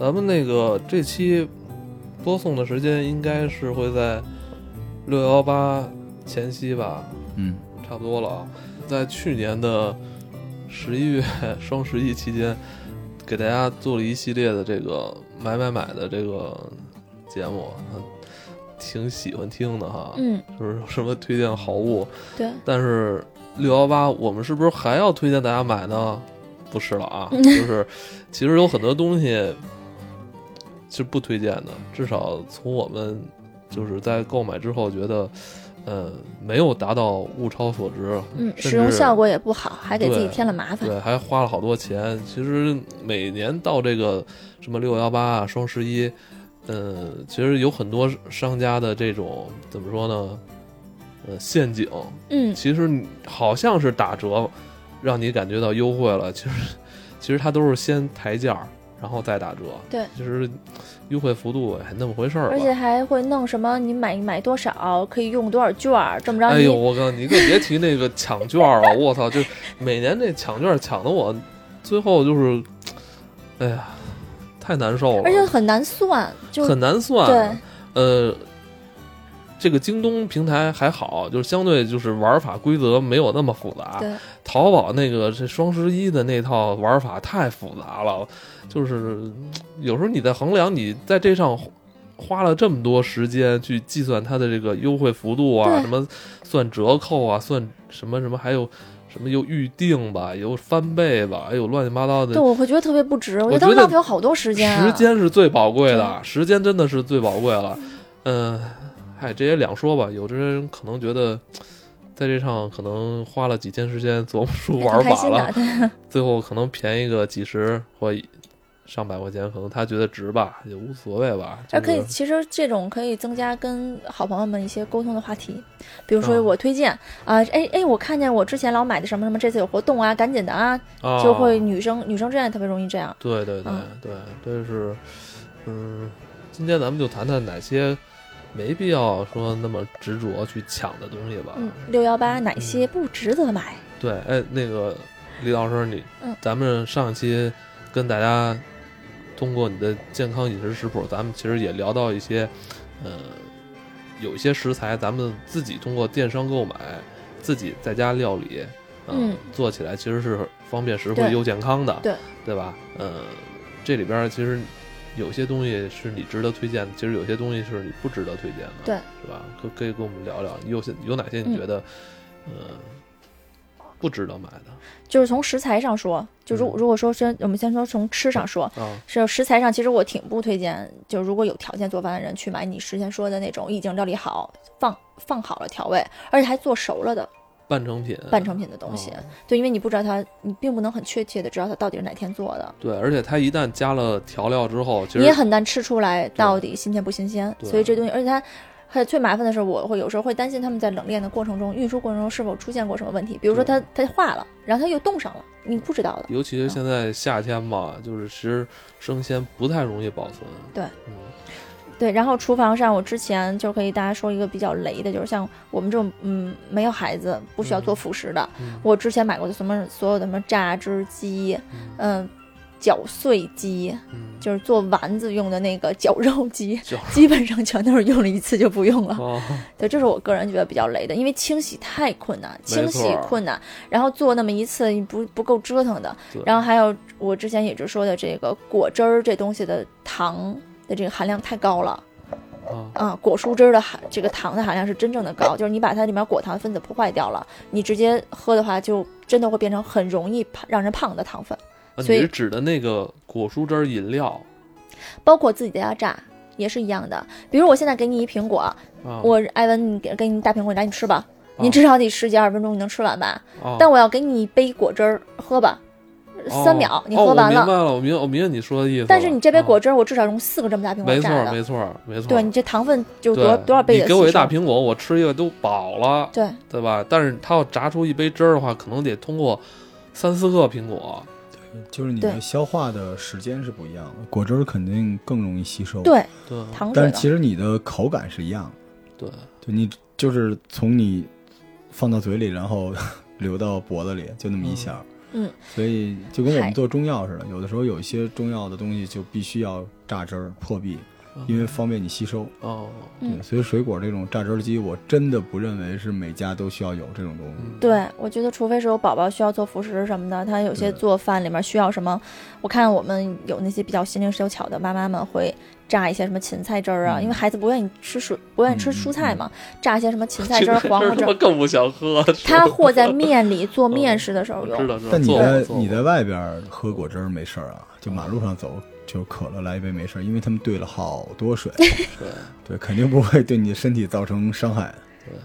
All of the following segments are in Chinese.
咱们那个这期播送的时间应该是会在六幺八前夕吧，嗯，差不多了啊。在去年的十一月 双十一期间，给大家做了一系列的这个买买买的这个节目，嗯挺喜欢听的哈。嗯，就是什么推荐好物，对，但是六幺八我们是不是还要推荐大家买呢？不是了啊，就是其实有很多东西是不推荐的，至少从我们就是在购买之后觉得，呃，没有达到物超所值，嗯，使用效果也不好，还给自己添了麻烦。对，还花了好多钱。其实每年到这个什么六幺八啊、双十一，嗯，其实有很多商家的这种怎么说呢？呃，陷阱，嗯，其实好像是打折，让你感觉到优惠了，其实其实它都是先抬价儿，然后再打折。对，就是优惠幅度还那么回事儿。而且还会弄什么，你买买多少可以用多少券儿，这么着你、哎呦，我告诉你，你可别提那个抢券儿了，我操！就每年那抢券儿抢的我，最后就是，哎呀，太难受了，而且很难算，就很难算。对，呃，这个京东平台还好，就是相对就是玩法规则没有那么复杂。对，淘宝那个这双十一的那套玩法太复杂了，就是嗯有时候你在衡量你在这上花了这么多时间去计算它的这个优惠幅度啊，什么算折扣啊，算什么什么，还有什么又预定吧，有翻倍吧，还有乱七八糟的对，。我会觉得特别不值，我觉得浪费我好多时间、啊。时间是最宝贵的，时间真的是最宝贵了。嗯，嗨，这也两说吧。有的人可能觉得，在这上可能花了几天时间琢磨出玩法了，，最后可能便宜个几十或上百块钱，可能他觉得值吧，也无所谓吧。就而可以，其实这种可以增加跟好朋友们一些沟通的话题，比如说啊我推荐啊，哎哎，我看见我之前老买的什么什么，这次有活动啊，赶紧的啊，啊，就会女生女生之间也特别容易这样。对对对嗯对，这是嗯，今天咱们就谈谈哪些没必要说那么执着去抢的东西吧。嗯，六幺八哪些不值得买？对，哎，那个李老师，你，嗯咱们上一期跟大家通过你的健康饮食食谱，咱们其实也聊到一些，呃，有一些食材，咱们自己通过电商购买，自己在家料理，呃嗯做起来其实是方便实惠又健康的，对，对吧？呃，这里边其实有些东西是你值得推荐的，其实有些东西是你不值得推荐的，对，是吧？可可以跟我们聊聊，有些有哪些你嗯觉得，呃，不值得买的就是从食材上说，就如嗯如果说先我们先说从吃上说，啊？是食材上，其实我挺不推荐，就如果有条件做饭的人去买你之前说的那种已经料理好、放放好了调味，而且还做熟了的半成品，半成品的东西。哦对，因为你不知道它，你并不能很确切的知道它到底是哪天做的，对，而且它一旦加了调料之后，其实你也很难吃出来到底新鲜不新鲜。所以这东西，而且它。还最麻烦的是，我会有时候会担心他们在冷链的过程中、运输过程中是否出现过什么问题，比如说它它化了，然后它又冻上了，你不知道的。尤其是现在夏天嘛，就是其实生鲜不太容易保存。对，嗯，对，然后厨房上，我之前就可以大家说一个比较雷的，就是像我们这种嗯没有孩子不需要做辅食的，嗯我之前买过的什么所有的什么榨汁机，嗯、搅碎机，嗯，就是做丸子用的那个绞肉机，基本上全都是用了一次就不用了。哦，对，这是我个人觉得比较雷的，因为清洗太困难，清洗困难，然后做那么一次不不够折腾的。然后还有我之前也就说的这个果汁儿这东西的糖的这个含量太高了。啊，啊，果蔬汁儿的含这个糖的含量是真正的高，就是你把它里面果糖分子破坏掉了，你直接喝的话，就真的会变成很容易胖让人胖的糖分，啊所以指的那个果蔬汁儿饮料包括自己在家榨也是一样的。比如我现在给你一苹果，啊？我艾文，你给给你大苹果，赶紧吃吧，啊你至少得十几二十分钟你能吃完吧？啊但我要给你一杯果汁儿喝吧，三秒你哦喝完了。我明白了，我明我明白你说的意思。但是你这杯啊果汁，我至少用四个这么大苹果没错榨的，没错没错，对你这糖分就对多多少倍的你给我一大苹果，我吃一个都饱了，对，对吧？但是它要榨出一杯汁儿的话，可能得通过三四个苹果。就是你对的消化的时间是不一样的，果汁儿肯定更容易吸收。，对对糖水但是其实你的口感是一样的，对，就你就是从你放到嘴里，然后 流到脖子里，就那么一下儿。嗯，所以就跟我们做中药似的，有的时候有一些中药的东西就必须要榨汁儿破壁，因为方便你吸收。哦，嗯对，所以水果这种榨汁儿机，我真的不认为是每家都需要有这种东西。嗯，对，我觉得除非是有宝宝需要做辅食什么的，他有些做饭里面需要什么，我看我们有那些比较心灵手巧的妈妈们会榨一些什么芹菜汁儿啊，嗯因为孩子不愿意吃水，不愿意吃嗯蔬菜嗯嘛，榨一些什么芹菜汁儿、黄瓜汁儿，更不想喝。他和在面里做面食的时候用。知道知道。但你在你在外边儿喝果汁儿没事儿啊，就马路上走就可乐来一杯没事儿，因为他们兑了好多水，对，对，肯定不会对你的身体造成伤害。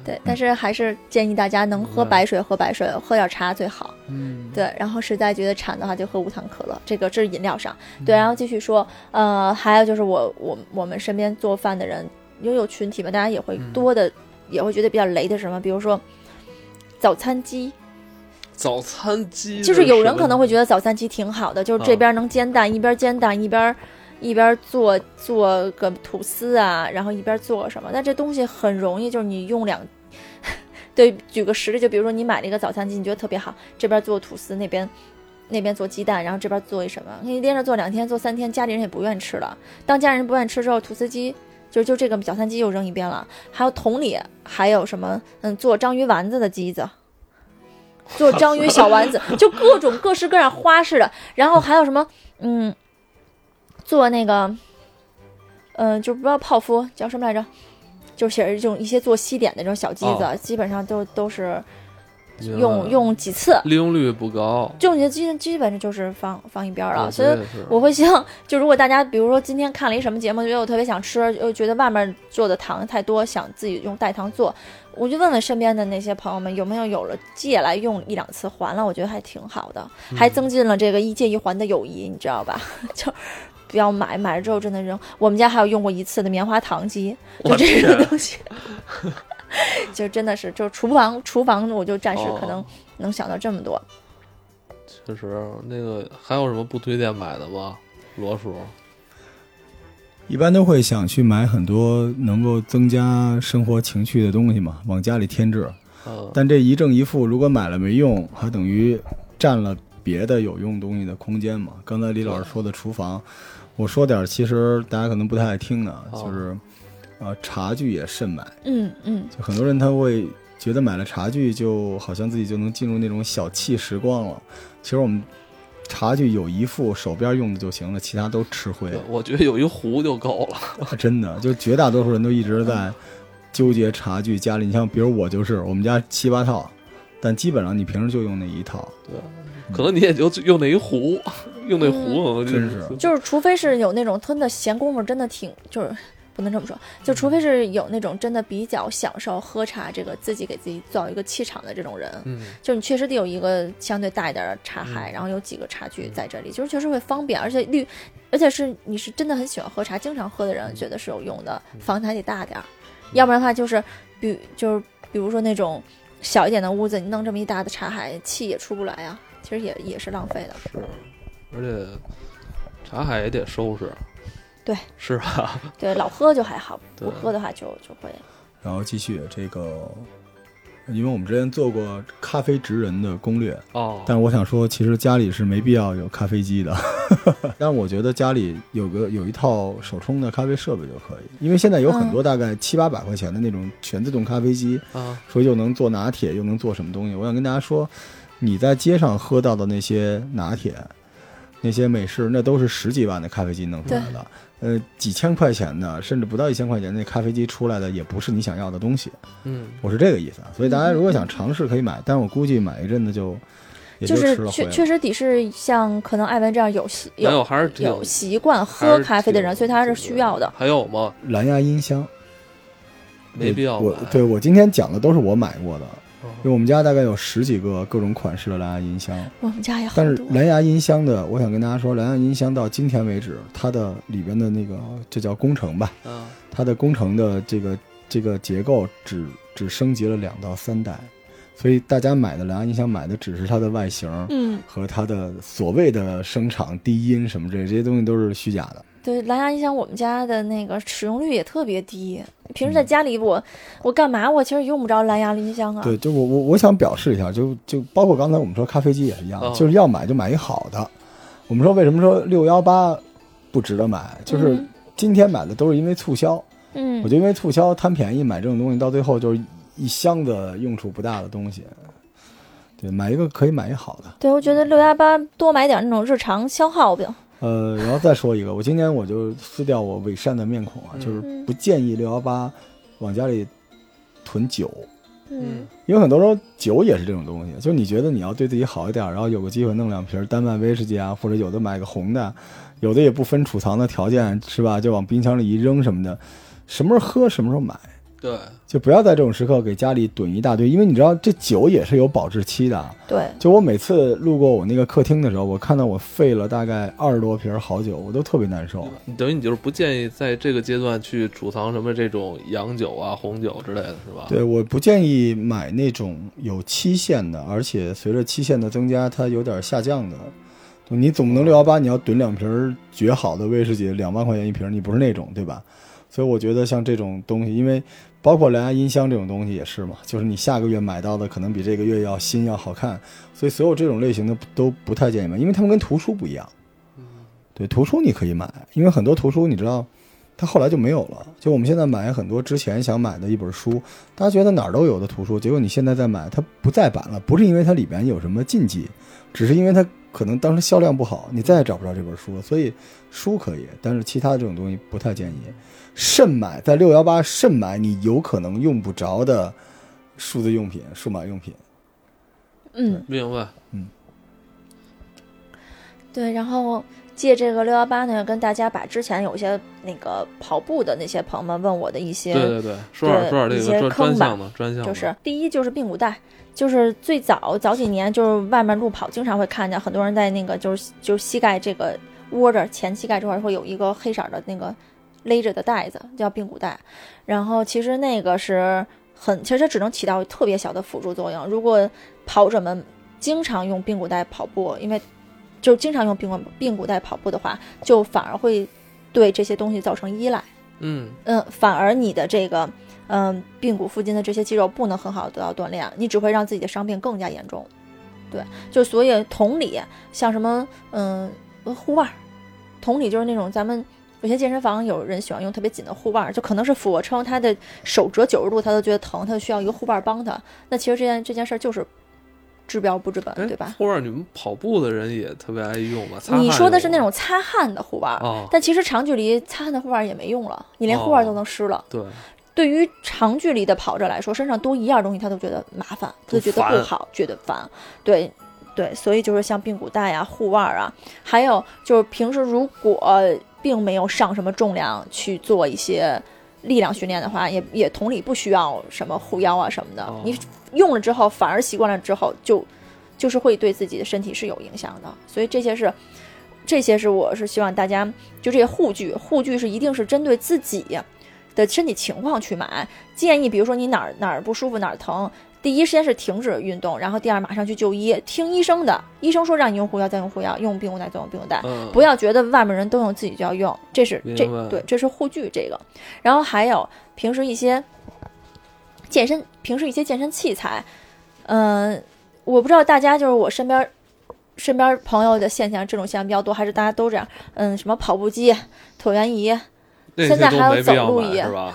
对，但是还是建议大家能喝嗯白水喝白水，喝点茶最好。嗯，对，然后实在觉得馋的话，就喝无糖可乐。这个这是饮料上。对，然后继续说，呃，还有就是我我我们身边做饭的人，因为有群体嘛，大家也会嗯多的、也会觉得比较雷的是什么，比如说早餐机，早餐机就是有人可能会觉得得早餐机挺好的，就是啊这边能煎蛋，一边煎蛋一边。一边做做个吐司啊，然后一边做什么，但这东西很容易，就是你用两，对，举个实例，就比如说你买了一个早餐机，你觉得特别好，这边做吐司，那边那边做鸡蛋，然后这边做一什么，你连着做两天、做三天，家里人也不愿意吃了。当家人不愿意吃之后，吐司机就就这个早餐机又扔一边了。还有桶里，还有什么嗯，做章鱼丸子的机子。做章鱼小丸子，就各种各式各样花式的，然后还有什么，嗯，做那个，嗯、就不知道泡芙叫什么来着，就写着这种一些做西点的这种小机子，哦。基本上都都是用用几次，利用率不高，这种基基本上就是放放一边儿了。所以我会希望，就如果大家比如说今天看了一什么节目，觉得我特别想吃，又觉得外面做的糖太多，想自己用代糖做，我就问问身边的那些朋友们有没有有了借来用一两次还了，我觉得还挺好的，嗯还增进了这个一借一还的友谊，你知道吧？就。不要买，买了之后真的扔。我们家还有用过一次的棉花糖机，就这天个东西，就真的是，就厨房厨房我就暂时可能哦能想到这么多。确实那个还有什么不推荐买的吗？罗叔，一般都会想去买很多能够增加生活情趣的东西嘛，往家里添置。嗯，但这一正一负，如果买了没用，还等于占了别的有用东西的空间嘛。刚才李老师说的厨房，我说点其实大家可能不太爱听的，哦就是，呃，茶具也慎买。嗯嗯，就很多人他会觉得买了茶具就好像自己就能进入那种小憩时光了。其实我们茶具有一副手边用的就行了，其他都吃灰。我觉得有一壶就够了。真的，就绝大多数人都一直在纠结茶具家里。你像比如我就是，我们家七八套，但基本上你平时就用那一套。对，可能你也就用那一壶，用那壶可能就真是就是除非是有那种真的闲工夫，真的挺就是不能这么说，就除非是有那种真的比较享受喝茶这个自己给自己造一个气场的这种人，嗯，就你确实得有一个相对大一点的茶海，嗯然后有几个茶具在这里，就是确实会方便，而且绿，而且是你是真的很喜欢喝茶，经常喝的人觉得是有用的，房子还得大点儿，要不然的话就是比就是比如说那种小一点的屋子，你弄这么一大的茶海，气也出不来啊，其实也也是浪费的。是，而且茶海也得收拾。对，是吧？对，老喝就还好，对不喝的话就就会。然后继续这个，因为我们之前做过咖啡职人的攻略，哦，但是我想说，其实家里是没必要有咖啡机的。但我觉得家里有个有一套手冲的咖啡设备就可以，因为现在有很多大概七八百块钱的那种全自动咖啡机，啊，说又能做拿铁又能做什么东西。我想跟大家说，你在街上喝到的那些拿铁、那些美式，那都是十几万的咖啡机弄出来的。呃，几千块钱的，甚至不到一千块钱那咖啡机出来的，也不是你想要的东西。嗯，我是这个意思啊。所以大家如果想尝试，可以买，但我估计买一阵子就就。是确确实得是像可能艾文这样有习有有还是有习惯喝咖啡的人，所以他是需要的。还有吗？蓝牙音箱没必要我买。对我今天讲的都是我买过的，哦因为我们家大概有十几个各种款式的蓝牙音箱。我们家也好但是。蓝牙音箱的，我想跟大家说，蓝牙音箱到今天为止，它的里边的那个这叫工程吧，啊，它的工程的这个这个结构只只升级了两到三代，所以大家买的蓝牙音箱买的只是它的外形嗯，和它的所谓的声场、低音什么这这些东西都是虚假的。对，蓝牙音响我们家的那个使用率也特别低。平时在家里我，我干嘛？我其实用不着蓝牙音箱啊。对，就我我我想表示一下，就就包括刚才我们说咖啡机也是一样，哦就是要买就买一好的。我们说为什么说六幺八不值得买，就是嗯今天买的都是因为促销。嗯我，就因为促销贪便宜买这种东西，到最后就是一箱子用处不大的东西。对，买一个可以买一好的。对，我觉得六幺八多买点那种日常消耗品。呃，然后再说一个，我今年我就撕掉我伪善的面孔啊，嗯。就是嗯。不建议六幺八往家里囤酒，嗯。因为很多时候酒也是这种东西，就是你觉得你要对自己好一点，然后有个机会弄两瓶丹麦威士忌啊，或者有的买个红的，有的也不分储藏的条件，是吧？就往冰箱里一扔什么的，什么时候喝什么时候买，对，就不要在这种时刻给家里囤一大堆，因为你知道这酒也是有保质期的。对，就我每次路过我那个客厅的时候，我看到我废了大概二十多瓶好酒，我都特别难受。你等于你就是不建议在这个阶段去储藏什么这种洋酒啊、红酒之类的，是吧？对，我不建议买那种有期限的，而且随着期限的增加，它有点下降的。你总不能六幺八你要囤两瓶绝好的威士忌，两万块钱一瓶，你不是那种，对吧？所以我觉得像这种东西，因为包括蓝牙音箱这种东西也是嘛，就是你下个月买到的可能比这个月要新要好看，所以所有这种类型的都不太建议买，因为他们跟图书不一样。对，图书你可以买，因为很多图书你知道，它后来就没有了。就我们现在买很多之前想买的一本书，大家觉得哪儿都有的图书，结果你现在再买，它不再版了，不是因为它里边有什么禁忌，只是因为它可能当时销量不好，你再也找不着这本书了。所以书可以，但是其他这种东西不太建议。慎买，在六幺八慎买你有可能用不着的数字用品、数码用品。嗯，明白。嗯。对，然后借这个六幺八呢，跟大家把之前有些那个跑步的那些朋友们问我的一些，对对对，说点说点这一些个专坑吧。专项的专项，就是第一就是髌骨带，就是最早早几年就是外面路跑，经常会看见很多人在那个就是就是膝盖这个窝着前膝盖这块会有一个黑色的那个勒着的带子，叫髌骨带。然后其实那个是很，其实它只能起到特别小的辅助作用。如果跑者们经常用髌骨带跑步，因为就经常用髌骨髌骨带跑步的话，就反而会对这些东西造成依赖。嗯，嗯，反而你的这个嗯髌骨附近的这些肌肉不能很好地得到锻炼，你只会让自己的伤病更加严重。对，就所以同理，像什么嗯护腕儿，同理就是那种咱们有些健身房有人喜欢用特别紧的护腕儿，就可能是俯卧撑，他的手折九十度他都觉得疼，他就需要一个护腕儿帮他。那其实这件这件事儿就是治标不治本，哎对吧？护腕你们跑步的人也特别爱用嘛？擦你说的是那种擦汗的护腕但其实长距离擦汗的护腕儿也没用了，你连护腕儿都能湿了。对，对于长距离的跑者来说，身上多一样东西他都觉得麻烦，他都觉得不好，觉得烦。对，对，所以就是像髌骨带啊、护腕儿啊，还有就是平时如果并没有上什么重量去做一些力量训练的话，也也同理不需要什么护腰啊什么的。哦你用了之后，反而习惯了之后，就就是会对自己的身体是有影响的。所以这些是。这些是我是希望大家就这些护具，护具是一定是针对自己的身体情况去买。建议比如说你哪儿哪儿不舒服哪儿疼，第一时间是停止运动，然后第二马上去就医，听医生的。医生说让你用护腰再用护腰，用髌骨带再用髌骨带。嗯，不要觉得外面人都用，自己就要用，这是这对，这是护具这个。然后还有平时一些健身，平时一些健身器材，嗯、我不知道大家就是我身边身边朋友的现象，这种现象比较多，还是大家都这样？嗯，什么跑步机、椭圆仪，现在还有走路仪是吧？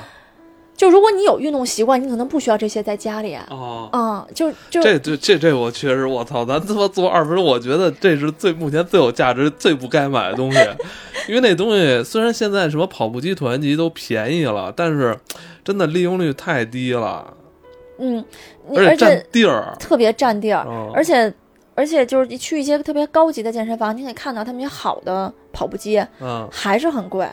就如果你有运动习惯，你可能不需要这些在家里啊。哦，嗯，就就这这这这我确实，我操，咱他妈做二分钟，我觉得这是最目前最有价值、最不该买的东西，因为那东西虽然现在什么跑步机、椭圆机都便宜了，但是真的利用率太低了，嗯，而且占地儿。特别占地儿，哦而且而且就是你去一些特别高级的健身房，你可以看到他们有好的跑步机嗯，还是很贵，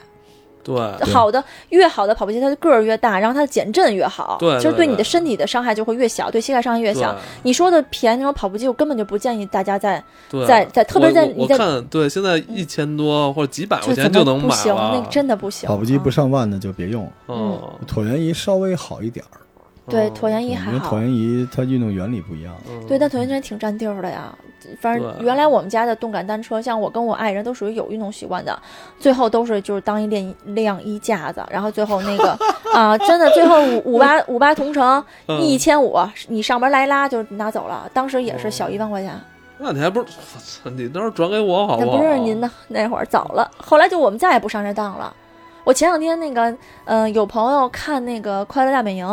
对，好的越好的跑步机，它的个儿越大，然后它的减震越好，对对就是对你的身体的伤害就会越小，对膝盖伤害越小。你说的便宜那种跑步机，我根本就不建议大家在对，在在特别在你在看对，现在一千多或者几百块钱就能买不行？那个，真的不行。跑步机不嗯上万的就别用，嗯，椭圆仪稍微好一点儿，对哦椭圆仪还好因为椭。圆仪它运动原理不一样。嗯对，但椭圆仪挺占地儿的呀。反正原来我们家的动感单车，像我跟我爱人都属于有运动习惯的，最后都是就是当一晾晾衣架子，然后最后那个 啊，真的最后五五八五八同城嗯一千五，你上门来拉就拿走了，当时也是小一万块钱。那你还不是，操 你到时候转给我好那不好？不是您呢，那会儿早了。后来就我们再也不上这当了。我前两天那个，嗯、有朋友看那个《快乐大本营》，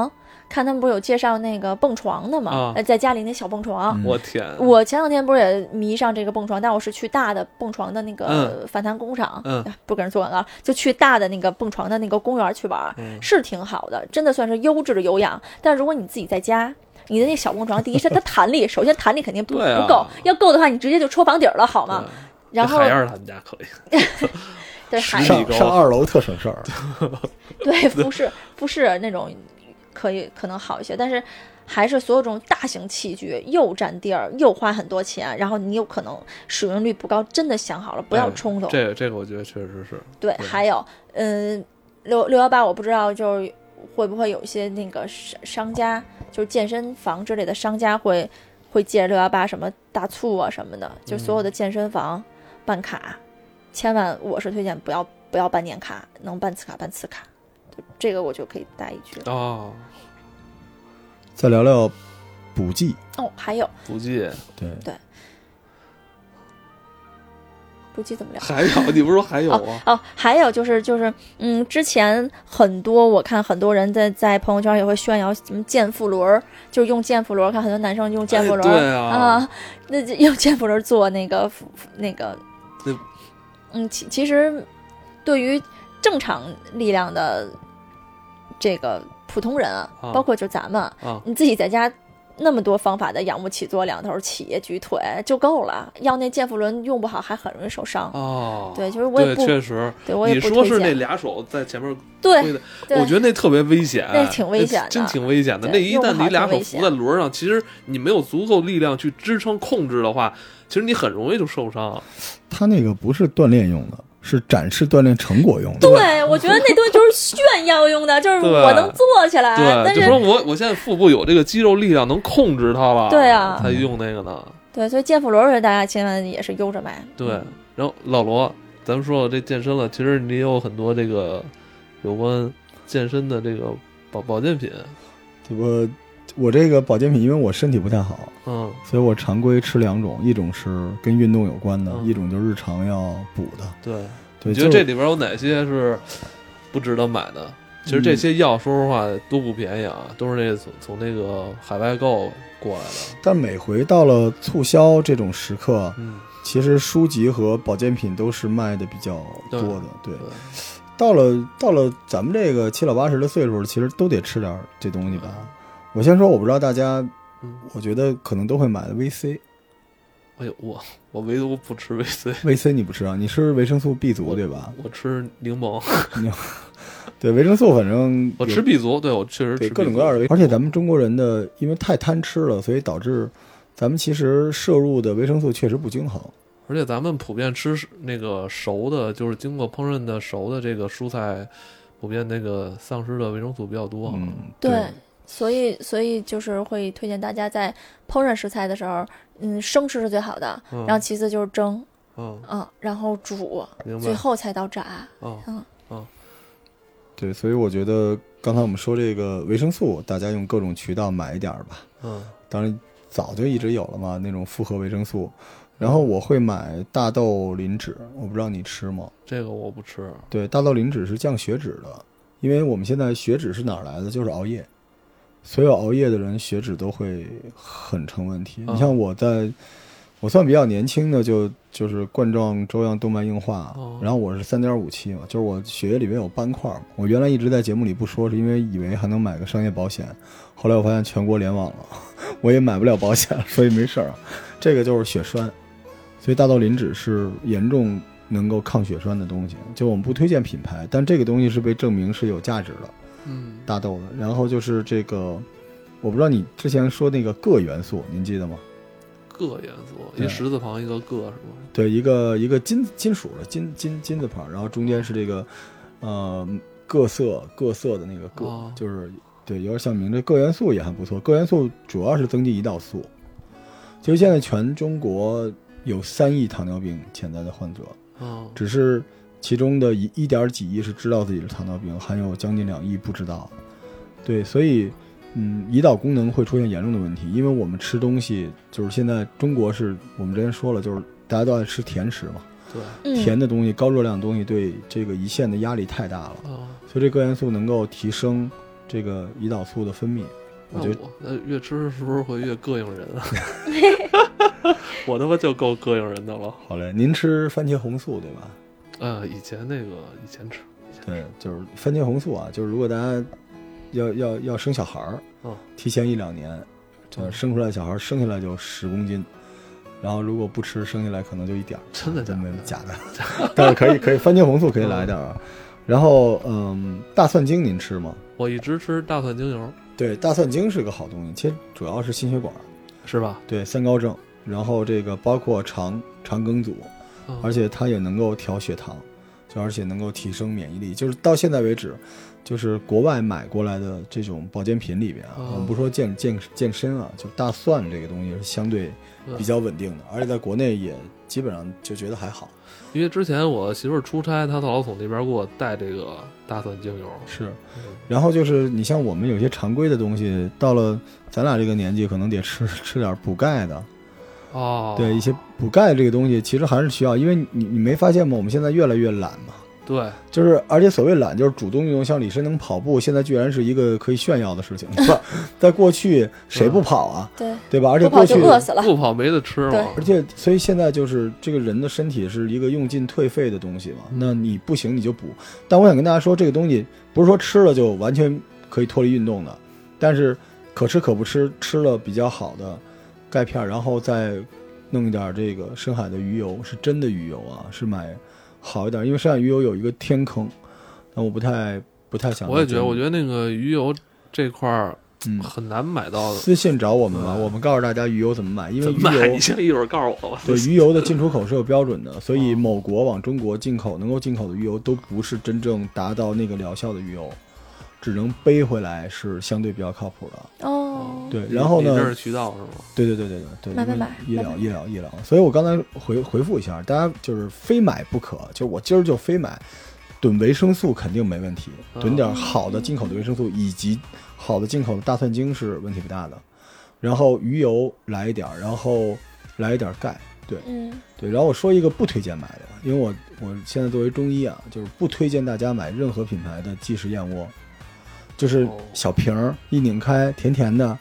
看他们不是有介绍那个蹦床的吗？在家里那小蹦床。嗯。我天，我前两天不是也迷上这个蹦床，但我是去大的蹦床的那个嗯。反弹工厂，嗯。哎不给人做广告，就去大的那个蹦床的那个公园去玩，嗯。是挺好的，真的算是优质的有氧。但如果你自己在家，你的那小蹦床，第一是它弹力，首先弹力肯定不、啊。不够，要够的话，你直接就戳房顶儿了，好吗？然后海燕儿他们家可以，对上上二楼特省事儿，对不是不是那种可以可能好一些，但是还是所有这种大型器具又占地儿又花很多钱，然后你有可能使用率不高，真的想好了不要哎冲动。这个这个我觉得确实是，对，对还有嗯六六幺八，我不知道就是会不会有一些那个商商家，就是健身房之类的商家会会借六幺八什么大促啊什么的，就所有的健身房办卡，千万我是推荐不要不要办年卡，能办次卡办次卡，就这个我就可以带一句了。哦，再聊聊补剂，哦，还有。补剂。对，对，补剂怎么聊。还有，你不是说还有啊？哦，还有就是就是，嗯，之前很多我看很多人在在朋友圈也会炫耀什么健腹轮儿，就是用健腹轮儿，看很多男生用健腹轮儿、哎对啊。那就用健腹轮儿做那个那个那，嗯，其其实对于正常力量的这个普通人啊，啊包括就咱们，啊你自己在家。那么多方法的仰卧起坐、两头起、举腿就够了，要那健腹轮用不好还很容易受伤。哦，对，就是我也，不，确实，对我也你不推荐。说是那俩手在前面对推的，对，我觉得那特别危险，那挺危险的真挺危险的。那一旦你俩手扶在轮上，其实你没有足够力量去支撑控制的话，其实你很容易就受伤。他那个不是锻炼用的，是展示锻炼成果用的。对，我觉得那东西就是炫耀用的，就是我能做起来，对，但就是说我我现在腹部有这个肌肉力量能控制它了，对啊才用那个呢。对，所以健腹轮儿大家千万也是悠着买。对嗯，然后老罗，咱们说到这健身了，其实你有很多这个有关健身的这个保保健品，我我这个保健品，因为我身体不太好，嗯所以我常规吃两种，一种是跟运动有关的，嗯一种就是日常要补的。对，对，你觉得这里边有哪些是不值得买的？其实这些药，说实话都不便宜啊，都是那从从那个海外购过来的。但每回到了促销这种时刻，嗯，其实书籍和保健品都是卖的比较多的。对，对，到了到了咱们这个七老八十的岁数了，其实都得吃点这东西吧。我先说，我不知道大家，嗯，我觉得可能都会买的 VC。哎呦，我我唯独不吃维 C，VC 你不吃啊？你吃维生素 B 族对吧？我吃柠檬，对，维生素反正 我吃 B 族，对我确实对吃各种各样的维，而且咱们中国人的因为太贪吃了，所以导致咱们其实摄入的维生素确实不均衡。而且咱们普遍吃那个熟的，就是经过烹饪的熟的这个蔬菜，普遍那个丧失的维生素比较多。嗯，对，所以所以就是会推荐大家在烹饪食材的时候，嗯，生吃是最好的，嗯，然后其次就是蒸，嗯，嗯，然后煮，最。后才到炸。嗯嗯，对，所以我觉得刚才我们说这个维生素，大家用各种渠道买一点儿吧。嗯当然早就一直有了嘛，那种复合维生素。然后我会买大豆磷脂，我不知道你吃吗？这个我不吃。对，大豆磷脂是降血脂的，因为我们现在血脂是哪儿来的？就是熬夜，所有熬夜的人血脂都会很成问题。啊你像我在，我算比较年轻的，就就是冠状粥样动脉硬化，哦然后我是三点五七嘛，就是我血液里面有斑块嘛。我原来一直在节目里不说，是因为以为还能买个商业保险，后来我发现全国联网了，我也买不了保险，所以没事儿啊。这个就是血栓，所以大豆磷脂是严重能够抗血栓的东西。就我们不推荐品牌，但这个东西是被证明是有价值的，嗯，大豆的。然后就是这个，我不知道你之前说那个铬元素，您记得吗？铬元素，对一十字旁一个铬是吗？对，一个一个金金属的金金金字旁，然后中间是这个呃各色各色的那个铬，哦就是对，有点像名这铬元素也还不错。铬元素主要是增进胰岛素。其实现在全中国有三亿糖尿病潜在的患者，嗯，只是其中的一一点几亿是知道自己是糖尿病，还有将近两亿不知道。对，所以嗯，胰岛功能会出现严重的问题，因为我们吃东西就是现在中国是我们之前说了，就是大家都爱吃甜食嘛，对，嗯甜的东西、高热量的东西对这个胰腺的压力太大了，啊，所以这铬元素能够提升这个胰岛素的分泌。我觉得那我那越吃是不是会越膈应人啊？我他妈就够膈应人的了。好嘞，您吃番茄红素对吧？呃，以前那个以前吃，对，就是番茄红素啊，就是如果大家要要要生小孩儿，嗯提前一两年，这嗯生出来小孩儿生下来就十公斤，然后如果不吃，生下来可能就一点儿，真的假的没假的，但是可以可以，番茄红素可以来点儿啊。然后嗯，大蒜精您吃吗？我一直吃大蒜精油，对，大蒜精是个好东西，其实主要是心血管，是吧？对三高症，然后这个包括肠肠梗阻，嗯而且它也能够调血糖，就而且能够提升免疫力。就是到现在为止，就是国外买过来的这种保健品里边啊，哦我们不说健健健身啊，就大蒜这个东西是相对比较稳定的，而且在国内也基本上就觉得还好。因为之前我媳妇儿出差，她到老总那边给我带这个大蒜精油，是，嗯。然后就是你像我们有些常规的东西，到了咱俩这个年纪，可能得吃吃点补钙的。哦，对一些补钙这个东西，其实还是需要，因为你你没发现吗？我们现在越来越懒嘛。对，就是，而且所谓懒，就是主动运动，像李申能跑步，现在居然是一个可以炫耀的事情，是吧？在过去谁不跑啊，对，对吧？而且过去，饿死了。不跑没得吃嘛，而且所以现在就是这个人的身体是一个用进退废的东西嘛。嗯那你不行你就补，但我想跟大家说，这个东西不是说吃了就完全可以脱离运动的，但是可吃可不吃，吃了比较好的钙片，然后再弄一点这个深海的鱼油，是真的鱼油啊，是买好一点，因为深海鱼油有一个天坑，但我不太不太想。我也觉得，我觉得那个鱼油这块儿嗯，很难买到的，私信找我们吧，我们告诉大家鱼油怎么买，因为鱼？油你先一会儿告诉我吧。对 鱼油的进出口是有标准的，所以哦某国往中国进口能够进口的鱼油都不是真正达到那个疗效的鱼油，只能背回来是相对比较靠谱的。哦，对，然后呢这是？渠道是吗？对对对对对对，买买买医疗医疗医疗，所以我刚才回回复一下，大家就是非买不可，就我今儿就非买，囤维生素肯定没问题，哦囤点好的进口的维生素以及好的进口的大蒜精是问题不大的，然后鱼油来一点儿，然后来一点儿钙，对。嗯对，然后我说一个不推荐买的，因为我我现在作为中医啊，就是不推荐大家买任何品牌的即食燕窝，就是哦小瓶儿一拧开甜甜的，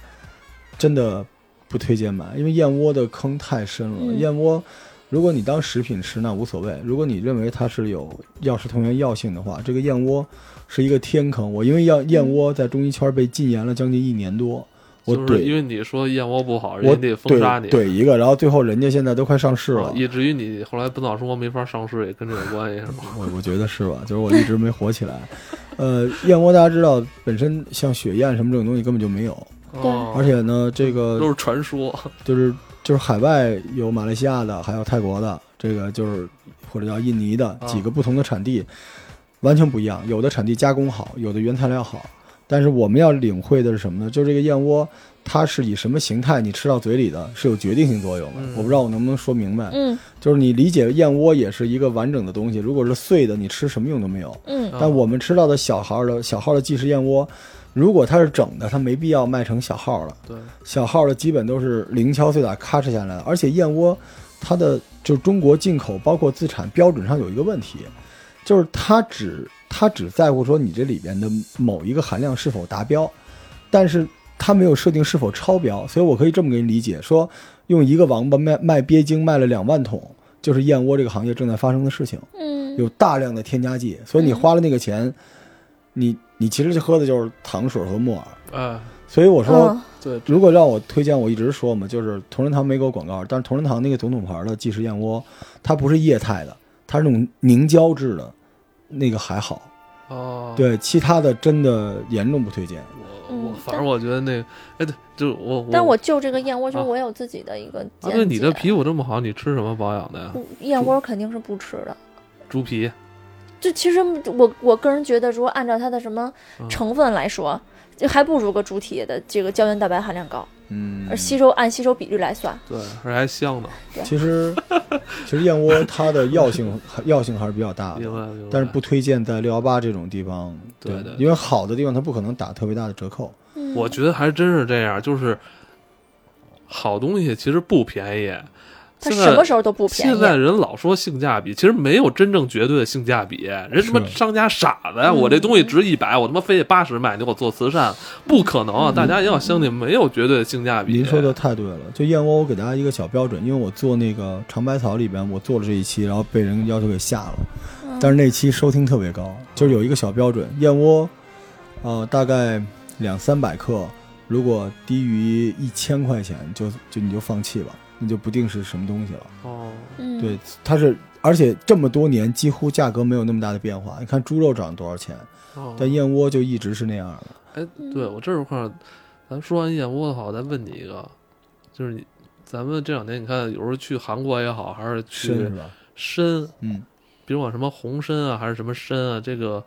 真的不推荐买，因为燕窝的坑太深了。嗯燕窝，如果你当食品吃那无所谓，如果你认为它是有药食同源药性的话，这个燕窝是一个天坑。我因为要燕窝在中医圈被禁言了将近一年多，我就是因为你说燕窝不好，我人家得封杀你，怼怼一个，然后最后人家现在都快上市了。啊以至于你后来本草生活没法上市，也跟这有关系是吗？我我觉得是吧？就是我一直没火起来。呃，燕窝大家知道，本身像雪燕什么这种东西根本就没有，对哦而且呢，这个都是传说。就是就是海外有马来西亚的，还有泰国的，这个就是或者叫印尼的啊几个不同的产地，完全不一样。有的产地加工好，有的原材料好。但是我们要领会的是什么呢？就是这个燕窝，它是以什么形态你吃到嘴里的，是有决定性作用的。嗯我不知道我能不能说明白。嗯就是你理解燕窝也是一个完整的东西，如果是碎的，你吃什么用都没有。嗯啊但我们吃到的小号的小号的即食燕窝，如果它是整的，它没必要卖成小号了。对，小号的基本都是零敲碎打咔哧下来的，而且燕窝它的就中国进口包括自产标准上有一个问题，就是它只它只在乎说你这里边的某一个含量是否达标，但是他没有设定是否超标，所以我可以这么给你理解，说用一个王八卖卖鳖精卖了两万桶，就是燕窝这个行业正在发生的事情。嗯，有大量的添加剂，所以你花了那个钱，你你其实喝的就是糖水和木耳。哎，所以我说，嗯对，如果让我推荐，我一直说嘛，就是同仁堂没给我广告，但是同仁堂那个总统牌的即食燕窝，它不是液态的，它是那种凝胶质的，那个还好。哦，对，其他的真的严重不推荐。我我嗯反正我觉得那个，哎，对，就是我，但我就这个燕窝，就我有自己的一个啊，见解。对你的皮肤这么好，你吃什么保养的呀？燕窝肯定是不吃的。猪皮，就其实我我个人觉得，如果按照它的什么嗯成分来说，就还不如个猪蹄的这个胶原蛋白含量高，嗯，而吸收按吸收比率来算。对，而且还香呢。其实 其实燕窝它的药性药性还是比较大的。但是不推荐在六幺八这种地方，对对因为好的地方它不可能打特别大的折扣。嗯我觉得还真是这样，就是好东西其实不便宜。它现在什么时候都不便宜现在。人老说性价比，其实没有真正绝对的性价比。人他妈商家傻子呀！嗯我这东西值一百，我他妈非得八十卖，你给我做慈善，不可能啊！大家一定要相信，没有绝对的性价比。您说的太对了，就燕窝，我给大家一个小标准，因为我做那个长白草里边，我做了这一期，然后被人要求给下了，嗯但是那期收听特别高，就是有一个小标准，燕窝，呃，大概两三百克，如果低于一千块钱，就就你就放弃吧，你就不定是什么东西了。哦，嗯，对，它是，而且这么多年几乎价格没有那么大的变化。你看猪肉涨多少钱，哦但燕窝就一直是那样的。哎，对我这块儿，咱说完燕窝的话，我再问你一个，就是你，咱们这两年你看，有时候去韩国也好，还是去是吧？参，嗯，比如管什么红参啊，还是什么参啊，这个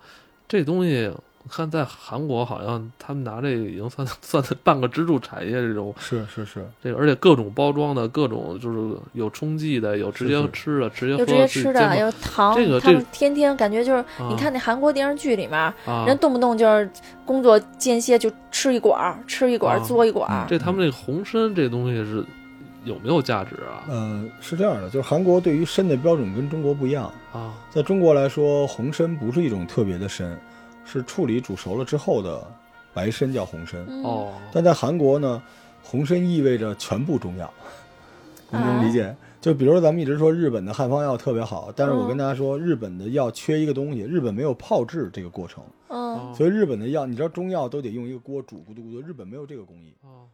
这东西，我看在韩国好像他们拿这个已经算 算半个支柱产业这种，是是是，这个而且各种包装的，各种就是有冲剂的，有直接吃的，直接有喝直接吃的，有糖，这个这他们天天感觉就是，啊你看那韩国电视剧里面，啊，人动不动就是工作间歇就吃一管儿，吃一管儿，啊嘬一管儿。这他们这个红参这东西是有没有价值啊？呃，是这样的，就是韩国对于参的标准跟中国不一样。啊，在中国来说，红参不是一种特别的参，是处理煮熟了之后的白参叫红参。嗯，哦，但在韩国呢，红参意味着全部中药，您能理解？就比如说咱们一直说日本的汉方药特别好，但是我跟大家说，日本的药缺一个东西，日本没有泡制这个过程，嗯，哦所以日本的药，你知道中药都得用一个锅煮咕嘟咕嘟，日本没有这个工艺。哦